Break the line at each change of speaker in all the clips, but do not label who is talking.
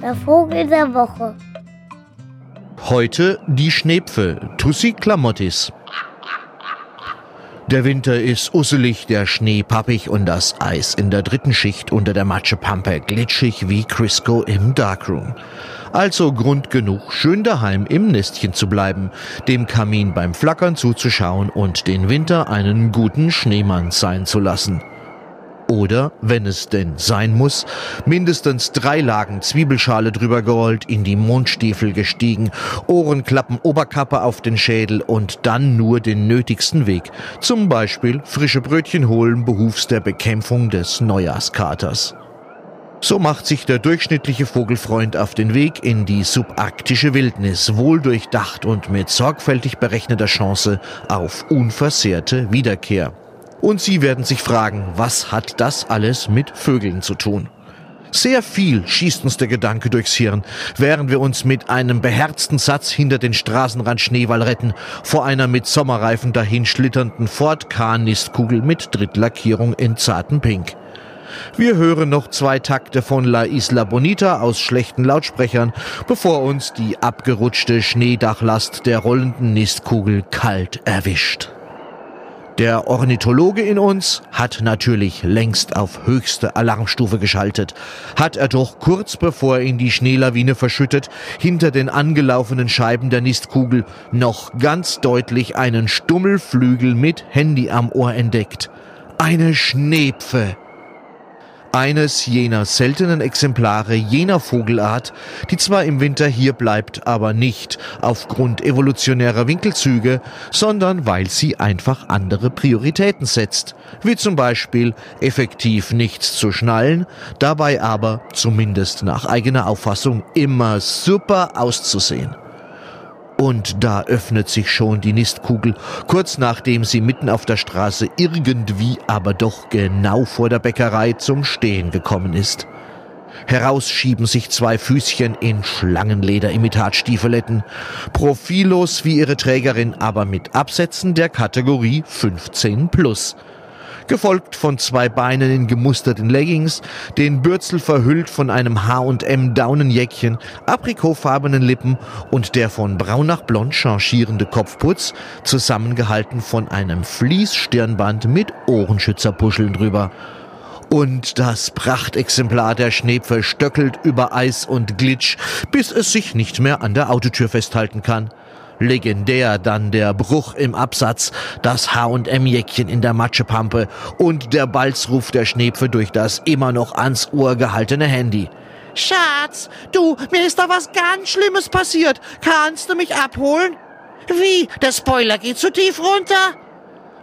Der Vogel der Woche.
Heute die Schnepfe, Tussi Klamottis. Der Winter ist usselig, der Schnee pappig und das Eis in der dritten Schicht unter der Matschepampe glitschig wie Crisco im Darkroom. Also Grund genug, schön daheim im Nestchen zu bleiben, dem Kamin beim Flackern zuzuschauen und den Winter einen guten Schneemann sein zu lassen. Oder, wenn es denn sein muss, mindestens drei Lagen Zwiebelschale drüber gerollt, in die Mondstiefel gestiegen, Ohrenklappen, Oberkappe auf den Schädel und dann nur den nötigsten Weg. Zum Beispiel frische Brötchen holen behufs der Bekämpfung des Neujahrskaters. So macht sich der durchschnittliche Vogelfreund auf den Weg in die subarktische Wildnis, wohl durchdacht und mit sorgfältig berechneter Chance auf unversehrte Wiederkehr. Und Sie werden sich fragen, was hat das alles mit Vögeln zu tun? Sehr viel schießt uns der Gedanke durchs Hirn, während wir uns mit einem beherzten Satz hinter den Straßenrand Schneewall retten, vor einer mit Sommerreifen dahinschlitternden Ford K-Nistkugel mit Drittlackierung in zarten Pink. Wir hören noch zwei Takte von La Isla Bonita aus schlechten Lautsprechern, bevor uns die abgerutschte Schneedachlast der rollenden Nistkugel kalt erwischt. Der Ornithologe in uns hat natürlich längst auf höchste Alarmstufe geschaltet. Hat er doch kurz bevor in die Schneelawine verschüttet, hinter den angelaufenen Scheiben der Nistkugel noch ganz deutlich einen Stummelflügel mit Handy am Ohr entdeckt. Eine Schneepfe eines jener seltenen Exemplare jener Vogelart, die zwar im Winter hier bleibt, aber nicht aufgrund evolutionärer Winkelzüge, sondern weil sie einfach andere Prioritäten setzt, wie zum Beispiel effektiv nichts zu schnallen, dabei aber, zumindest nach eigener Auffassung, immer super auszusehen. Und da öffnet sich schon die Nistkugel, kurz nachdem sie mitten auf der Straße irgendwie, aber doch genau vor der Bäckerei zum Stehen gekommen ist. Heraus schieben sich zwei Füßchen in Schlangenleder-Imitatstiefeletten, profillos wie ihre Trägerin, aber mit Absätzen der Kategorie 15 plus gefolgt von zwei Beinen in gemusterten Leggings, den Bürzel verhüllt von einem H&M Daunenjäckchen, aprikotfarbenen Lippen und der von braun nach blond changierende Kopfputz, zusammengehalten von einem Fließstirnband mit Ohrenschützerpuscheln drüber. Und das Prachtexemplar der Schnepfe stöckelt über Eis und Glitsch, bis es sich nicht mehr an der Autotür festhalten kann. Legendär dann der Bruch im Absatz, das H&M-Jäckchen in der Matschepampe und der Balzruf der Schnepfe durch das immer noch ans Ohr gehaltene Handy. Schatz, du, mir ist da was ganz Schlimmes passiert. Kannst du mich abholen? Wie? Der Spoiler geht zu tief runter?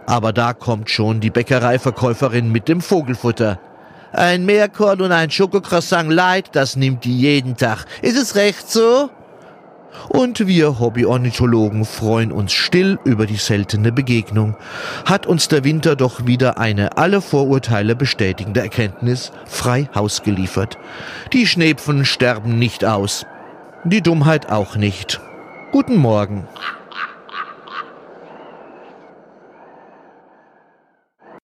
Aber da kommt schon die Bäckereiverkäuferin mit dem Vogelfutter. Ein Meerkorn und ein Schokocroissant light, das nimmt die jeden Tag. Ist es recht so? Und wir Hobbyornithologen freuen uns still über die seltene Begegnung. Hat uns der Winter doch wieder eine alle Vorurteile bestätigende Erkenntnis frei Haus geliefert. Die Schnepfen sterben nicht aus. Die Dummheit auch nicht. Guten Morgen.